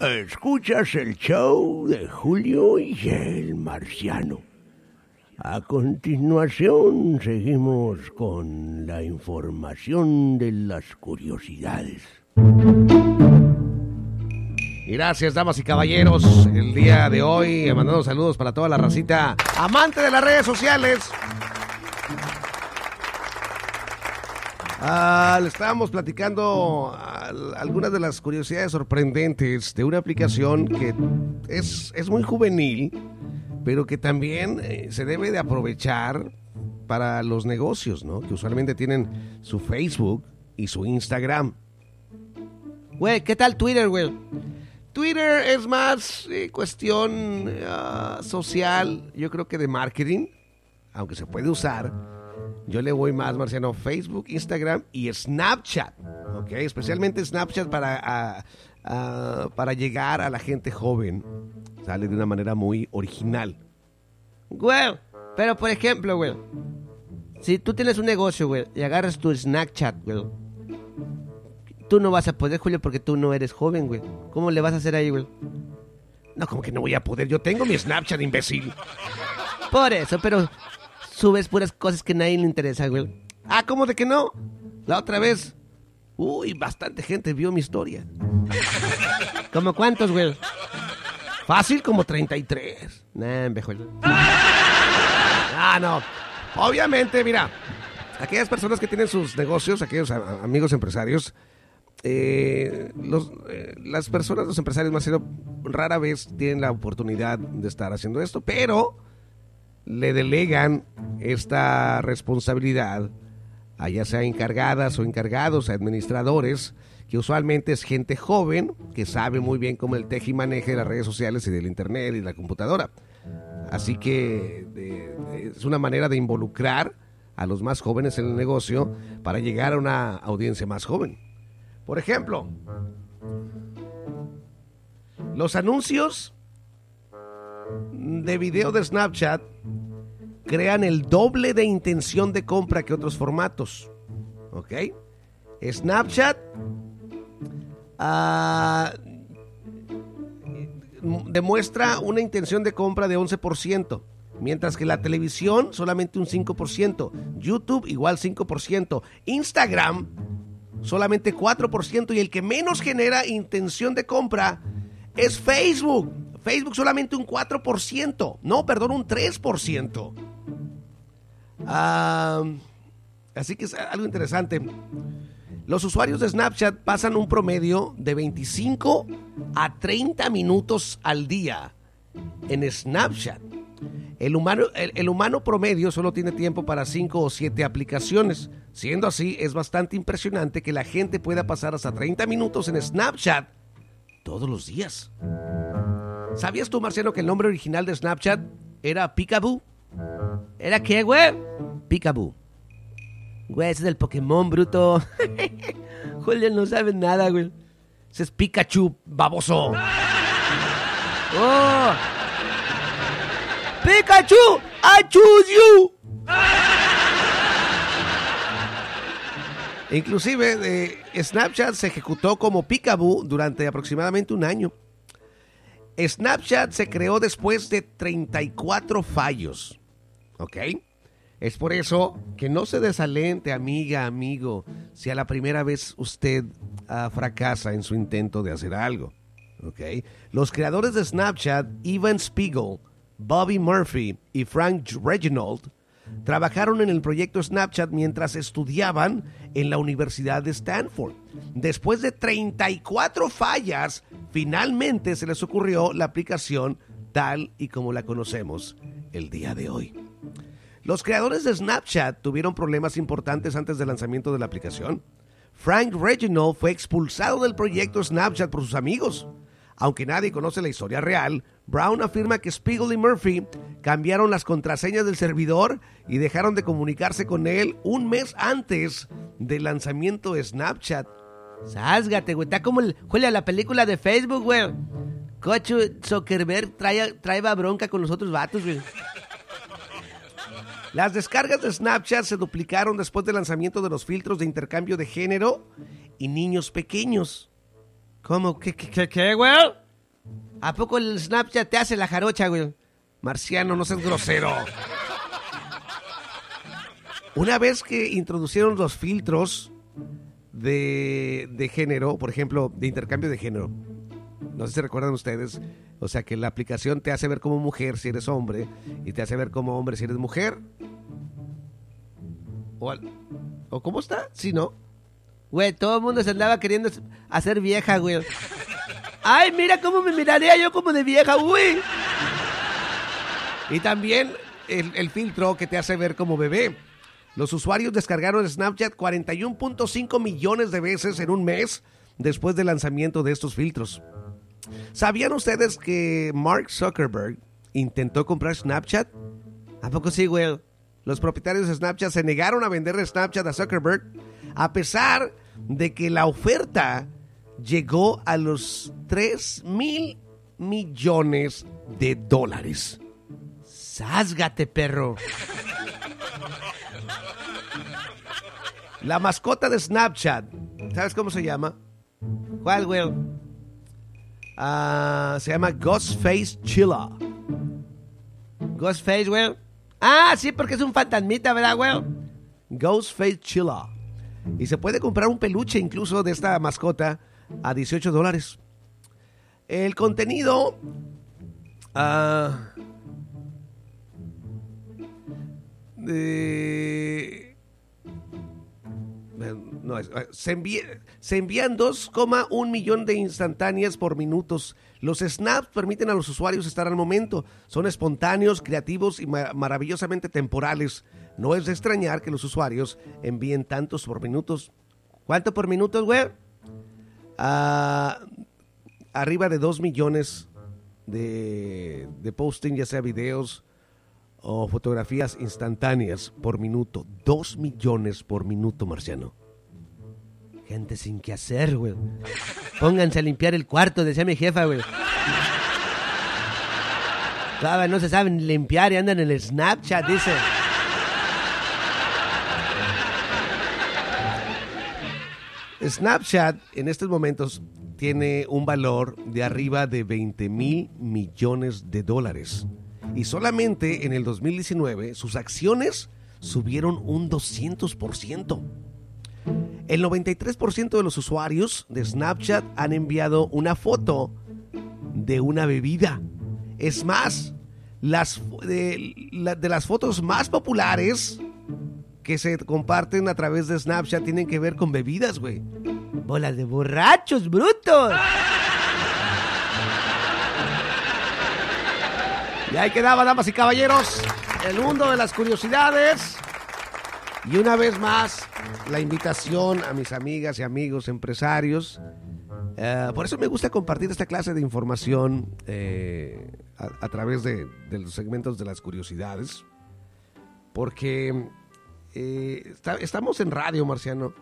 Escuchas el show de Julio y el Marciano. A continuación seguimos con la información de las curiosidades. Gracias, damas y caballeros. El día de hoy, mandando saludos para toda la racita amante de las redes sociales. Ah, le estábamos platicando al- algunas de las curiosidades sorprendentes de una aplicación que es, es muy juvenil, pero que también eh, se debe de aprovechar para los negocios, ¿no? Que usualmente tienen su Facebook y su Instagram. Güey, ¿qué tal Twitter, güey? Twitter es más eh, cuestión ah, social, yo creo que de marketing, aunque se puede usar. Yo le voy más, Marciano, Facebook, Instagram y Snapchat, ¿ok? Especialmente Snapchat para, para llegar a la gente joven. Sale de una manera muy original. Güey, pero por ejemplo, güey. Si tú tienes un negocio, güey, y agarras tu Snapchat, güey. Tú no vas a poder, Julio, porque tú no eres joven, güey. ¿Cómo le vas a hacer ahí, güey? No, como que no voy a poder. Yo tengo mi Snapchat, imbécil. Por eso, pero subes puras cosas que a nadie le interesa, güey. Ah, ¿cómo de que no? La otra vez. Uy, bastante gente vio mi historia. ¿Como cuántos, güey? Fácil como 33. Nah, mejor. Ah, no. Obviamente, mira, aquellas personas que tienen sus negocios, aquellos amigos empresarios, eh, los, eh, las personas, los empresarios más bien, rara vez tienen la oportunidad de estar haciendo esto, pero le delegan esta responsabilidad a ya sea encargadas o encargados, administradores, que usualmente es gente joven que sabe muy bien cómo el teje y maneje las redes sociales y del internet y la computadora. Así que es una manera de involucrar a los más jóvenes en el negocio para llegar a una audiencia más joven. Por ejemplo, los anuncios de video de Snapchat crean el doble de intención de compra que otros formatos. ¿Ok? Snapchat ah, demuestra una intención de compra de 11%, mientras que la televisión solamente un 5%, YouTube igual 5%, Instagram solamente 4% y el que menos genera intención de compra es Facebook. Facebook solamente un 4%, no, perdón, un 3%. Ah, así que es algo interesante. Los usuarios de Snapchat pasan un promedio de 25 a 30 minutos al día en Snapchat. El humano, el, el humano promedio solo tiene tiempo para 5 o 7 aplicaciones. Siendo así, es bastante impresionante que la gente pueda pasar hasta 30 minutos en Snapchat todos los días. ¿Sabías tú, Marciano, que el nombre original de Snapchat era Picaboo? ¿Era qué, güey? Picaboo. Güey, ese es del Pokémon, bruto. Julio no sabe nada, güey. Ese es Pikachu, baboso. ¡Oh! ¡Pikachu! ¡I choose you! Inclusive, eh, Snapchat se ejecutó como Picaboo durante aproximadamente un año. Snapchat se creó después de 34 fallos. ¿Ok? Es por eso que no se desalente, amiga, amigo, si a la primera vez usted ah, fracasa en su intento de hacer algo. ¿Ok? Los creadores de Snapchat, Evan Spiegel, Bobby Murphy y Frank Reginald, trabajaron en el proyecto Snapchat mientras estudiaban en la Universidad de Stanford. Después de 34 fallas, finalmente se les ocurrió la aplicación tal y como la conocemos el día de hoy. Los creadores de Snapchat tuvieron problemas importantes antes del lanzamiento de la aplicación. Frank Reginald fue expulsado del proyecto Snapchat por sus amigos. Aunque nadie conoce la historia real, Brown afirma que Spiegel y Murphy cambiaron las contraseñas del servidor y dejaron de comunicarse con él un mes antes del lanzamiento de Snapchat. Sásgate, güey. Está como el, Julia, la película de Facebook, güey. Cocho Zuckerberg trae, trae bronca con los otros vatos, güey. Las descargas de Snapchat se duplicaron después del lanzamiento de los filtros de intercambio de género y niños pequeños. ¿Cómo? ¿Qué, qué, qué, güey? ¿A poco el Snapchat te hace la jarocha, güey? Marciano, no seas grosero. Una vez que introducieron los filtros de, de género, por ejemplo, de intercambio de género, no sé si recuerdan ustedes, o sea que la aplicación te hace ver como mujer si eres hombre y te hace ver como hombre si eres mujer. ¿O, ¿o cómo está? Sí, ¿no? Güey, todo el mundo se andaba queriendo hacer vieja, güey. Ay, mira cómo me miraría yo como de vieja, uy. Y también el, el filtro que te hace ver como bebé. Los usuarios descargaron Snapchat 41.5 millones de veces en un mes después del lanzamiento de estos filtros. ¿Sabían ustedes que Mark Zuckerberg intentó comprar Snapchat? ¿A poco sí, güey? Los propietarios de Snapchat se negaron a venderle Snapchat a Zuckerberg a pesar de que la oferta llegó a los 3 mil millones de dólares. Sásgate, perro. La mascota de Snapchat, ¿sabes cómo se llama? ¿Cuál, güey? Ah, se llama Ghostface Chilla. Ghostface, güey. Ah, sí, porque es un fantasmita, ¿verdad, güey? Ghostface Chilla. Y se puede comprar un peluche incluso de esta mascota a 18 dólares. El contenido... ah, eh, se, envía- se envían 2,1 millón de instantáneas por minutos. Los snaps permiten a los usuarios estar al momento. Son espontáneos, creativos y ma- maravillosamente temporales. No es de extrañar que los usuarios envíen tantos por minutos. ¿Cuánto por minutos, güey? Arriba de 2 millones de, de posting, ya sea videos o fotografías instantáneas por minuto. 2 millones por minuto, Marciano. Gente sin qué hacer, güey. Pónganse a limpiar el cuarto, decía mi jefa, güey. No se saben limpiar y andan en el Snapchat, dice. Snapchat en estos momentos tiene un valor de arriba de 20 mil millones de dólares. Y solamente en el 2019 sus acciones subieron un 200%. El 93% de los usuarios de Snapchat han enviado una foto de una bebida. Es más, las, de, de las fotos más populares que se comparten a través de Snapchat tienen que ver con bebidas, güey. Bolas de borrachos, brutos. Y ahí quedaba, damas y caballeros, el mundo de las curiosidades. Y una vez más, la invitación a mis amigas y amigos empresarios. Eh, por eso me gusta compartir esta clase de información eh, a, a través de, de los segmentos de las curiosidades. Porque eh, estamos en radio, Marciano.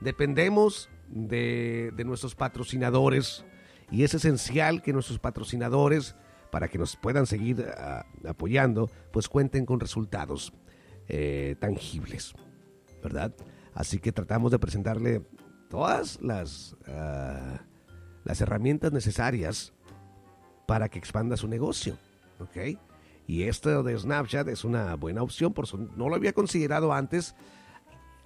Dependemos de, de nuestros patrocinadores. Y es esencial que nuestros patrocinadores, para que nos puedan seguir ah, apoyando, pues cuenten con resultados eh, tangibles, ¿verdad? Así que tratamos de presentarle todas las, ah, las herramientas necesarias para que expanda su negocio, ¿ok? Y esto de Snapchat es una buena opción, por no lo había considerado antes.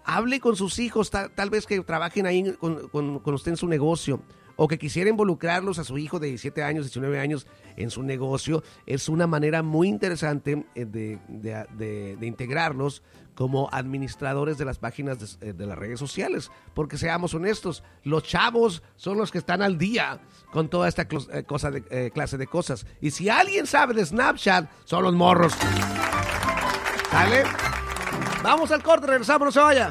Hable con sus hijos, ta- tal, vez que trabajen ahí con- con usted en su negocio, o que quisiera involucrarlos a su hijo de 17 años, 19 años en su negocio. Es una manera muy interesante eh, de, integrarlos como administradores de las páginas de, eh, de las redes sociales. Porque seamos honestos, los chavos son los que están al día con toda esta eh, clase de cosas. Y si alguien sabe de Snapchat, son los morros. ¿Sale? Vamos al corte, regresamos, no se vaya.